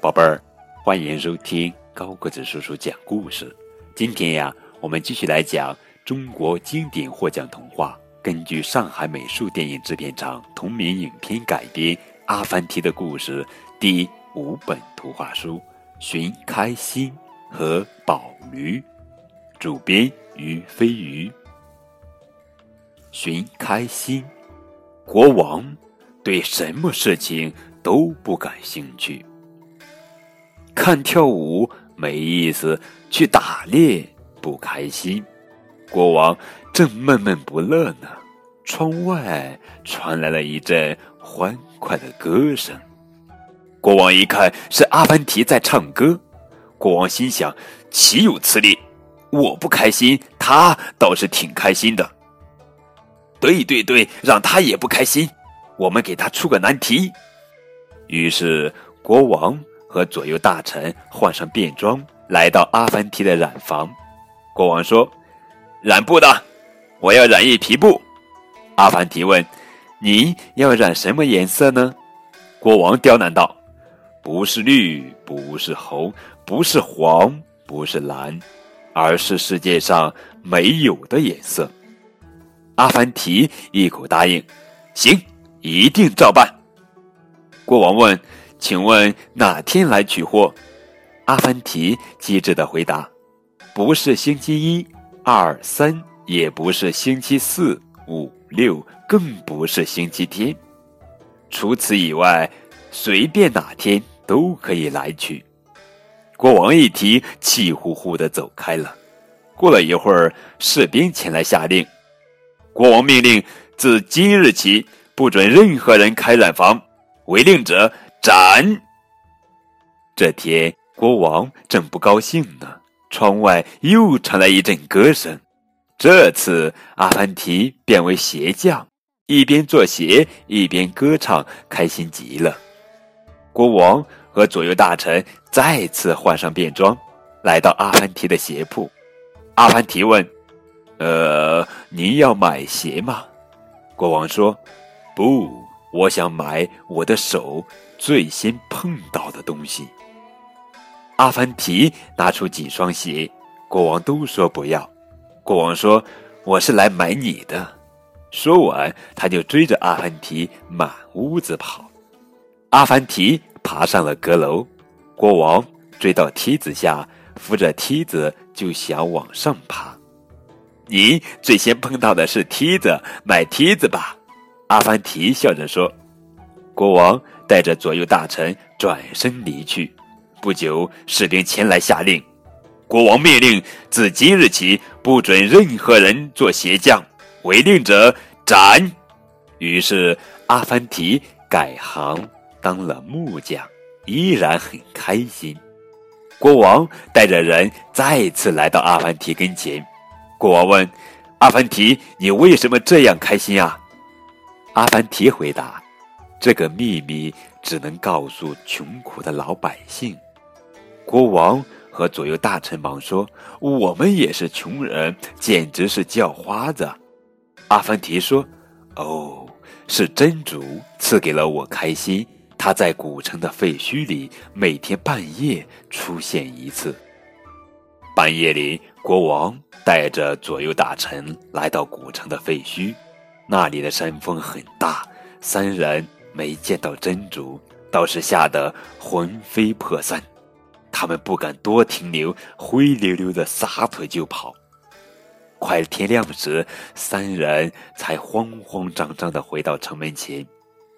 宝贝儿，欢迎收听高个子叔叔讲故事。今天呀，我们继续来讲中国经典获奖童话，根据上海美术电影制片厂同名影片改编《阿凡提的故事》第五本图画书《寻开心》和宝驴，主编于飞鱼。寻开心，国王对什么事情都不感兴趣。看跳舞没意思，去打猎不开心。国王正闷闷不乐呢，窗外传来了一阵欢快的歌声。国王一看是阿凡提在唱歌，国王心想：岂有此理！我不开心，他倒是挺开心的。对对对，让他也不开心，我们给他出个难题。于是国王。和左右大臣换上便装，来到阿凡提的染房。国王说：“染布的，我要染一匹布。”阿凡提问：“你要染什么颜色呢？”国王刁难道：“不是绿，不是红，不是黄，不是蓝，而是世界上没有的颜色。”阿凡提一口答应：“行，一定照办。”国王问。请问哪天来取货？阿凡提机智的回答：“不是星期一、二、三，也不是星期四、五、六，更不是星期天。除此以外，随便哪天都可以来取。”国王一提，气呼呼的走开了。过了一会儿，士兵前来下令：“国王命令，自今日起，不准任何人开染房，违令者。”斩！这天，国王正不高兴呢，窗外又传来一阵歌声。这次，阿凡提变为鞋匠，一边做鞋一边歌唱，开心极了。国王和左右大臣再次换上便装，来到阿凡提的鞋铺。阿凡提问：“呃，您要买鞋吗？”国王说：“不。”我想买我的手最先碰到的东西。阿凡提拿出几双鞋，国王都说不要。国王说：“我是来买你的。”说完，他就追着阿凡提满屋子跑。阿凡提爬上了阁楼，国王追到梯子下，扶着梯子就想往上爬。你最先碰到的是梯子，买梯子吧。阿凡提笑着说：“国王带着左右大臣转身离去。不久，士兵前来下令：国王命令，自今日起，不准任何人做鞋匠，违令者斩。于是，阿凡提改行当了木匠，依然很开心。国王带着人再次来到阿凡提跟前。国王问：“阿凡提，你为什么这样开心啊？”阿凡提回答：“这个秘密只能告诉穷苦的老百姓。”国王和左右大臣忙说：“我们也是穷人，简直是叫花子。”阿凡提说：“哦，是真主赐给了我开心。他在古城的废墟里，每天半夜出现一次。半夜里，国王带着左右大臣来到古城的废墟。”那里的山峰很大，三人没见到真主，倒是吓得魂飞魄散。他们不敢多停留，灰溜溜的撒腿就跑。快天亮时，三人才慌慌张张的回到城门前。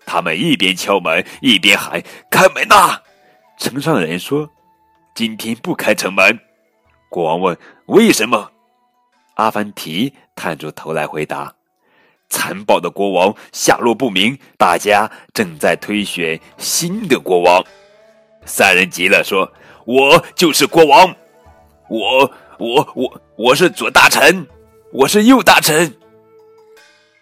他们一边敲门，一边喊：“开门呐！”城上人说：“今天不开城门。”国王问：“为什么？”阿凡提探出头来回答。残暴的国王下落不明，大家正在推选新的国王。三人急了，说：“我就是国王，我我我我是左大臣，我是右大臣。”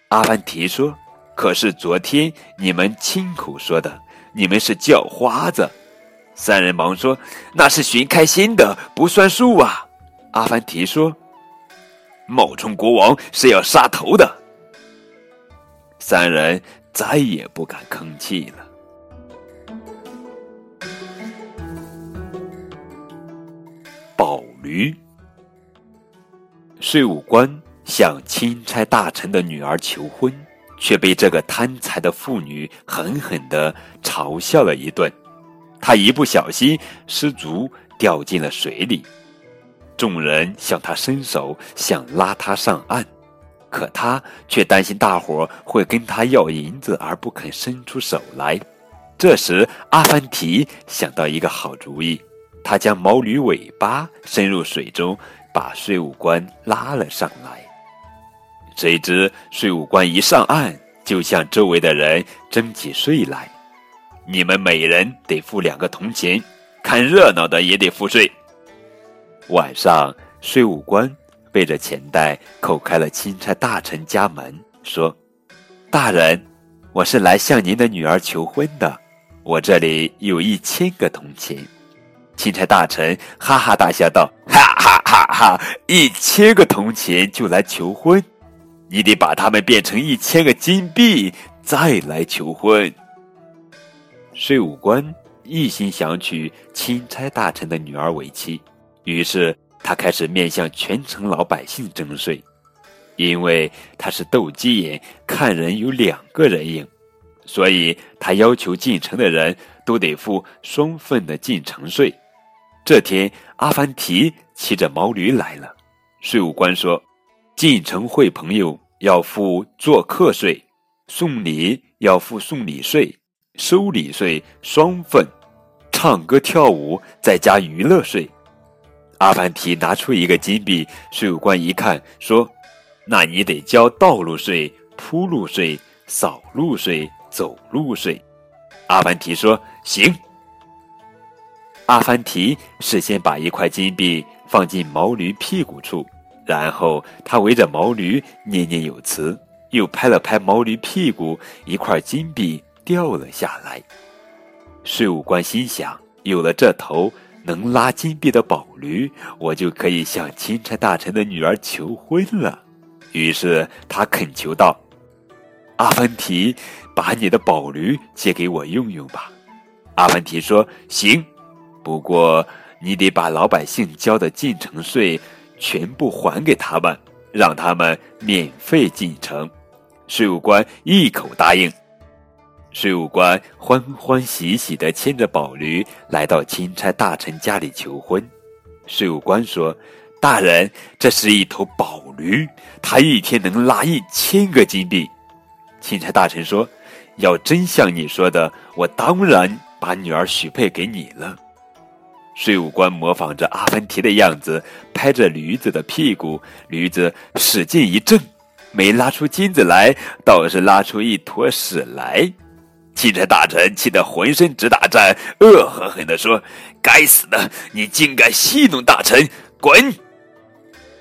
阿凡提说：“可是昨天你们亲口说的，你们是叫花子。”三人忙说：“那是寻开心的，不算数啊。”阿凡提说：“冒充国王是要杀头的。”三人再也不敢吭气了。宝驴。税务官向钦差大臣的女儿求婚却被这个贪财的妇女狠狠的嘲笑了一顿。他一不小心失足掉进了水里。众人向他伸手想拉他上岸。可他却担心大伙会跟他要银子，而不肯伸出手来。这时，阿凡提想到一个好主意，他将毛驴尾巴伸入水中，把税务官拉了上来。谁知税务官一上岸，就向周围的人征起税来：“你们每人得付两个铜钱，看热闹的也得付税。”晚上，税务官。背着钱袋，叩开了钦差大臣家门，说：“大人，我是来向您的女儿求婚的，我这里有一千个铜钱。”钦差大臣哈哈大笑道：“哈哈哈哈！一千个铜钱就来求婚？你得把它们变成一千个金币再来求婚。”税务官一心想娶钦差大臣的女儿为妻，于是。他开始面向全城老百姓征税，因为他是斗鸡眼，看人有两个人影，所以他要求进城的人都得付双份的进城税。这天，阿凡提骑着毛驴来了，税务官说：“进城会朋友要付做客税，送礼要付送礼税，收礼税双份，唱歌跳舞再加娱乐税。”阿凡提拿出一个金币，税务官一看，说：“那你得交道路税、铺路税、扫路税、走路税。”阿凡提说：“行。”阿凡提事先把一块金币放进毛驴屁股处，然后他围着毛驴念念有词，又拍了拍毛驴屁股，一块金币掉了下来。税务官心想：有了这头。能拉金币的宝驴，我就可以向钦差大臣的女儿求婚了。于是他恳求道：“阿凡提，把你的宝驴借给我用用吧。”阿凡提说：“行，不过你得把老百姓交的进城税全部还给他们，让他们免费进城。”税务官一口答应。税务官欢欢喜喜地牵着宝驴来到钦差大臣家里求婚。税务官说：“大人，这是一头宝驴，它一天能拉一千个金币。”钦差大臣说：“要真像你说的，我当然把女儿许配给你了。”税务官模仿着阿凡提的样子，拍着驴子的屁股，驴子使劲一挣，没拉出金子来，倒是拉出一坨屎来。钦差大臣气得浑身直打颤，恶狠狠地说：“该死的，你竟敢戏弄大臣，滚！”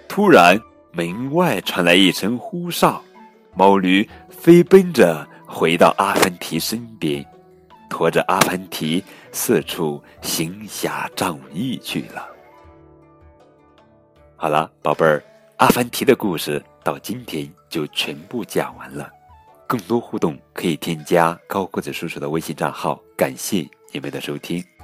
突然，门外传来一声呼哨，毛驴飞奔着回到阿凡提身边，驮着阿凡提四处行侠仗义去了。好了，宝贝儿，阿凡提的故事到今天就全部讲完了。更多互动可以添加高个子叔叔的微信账号。感谢你们的收听。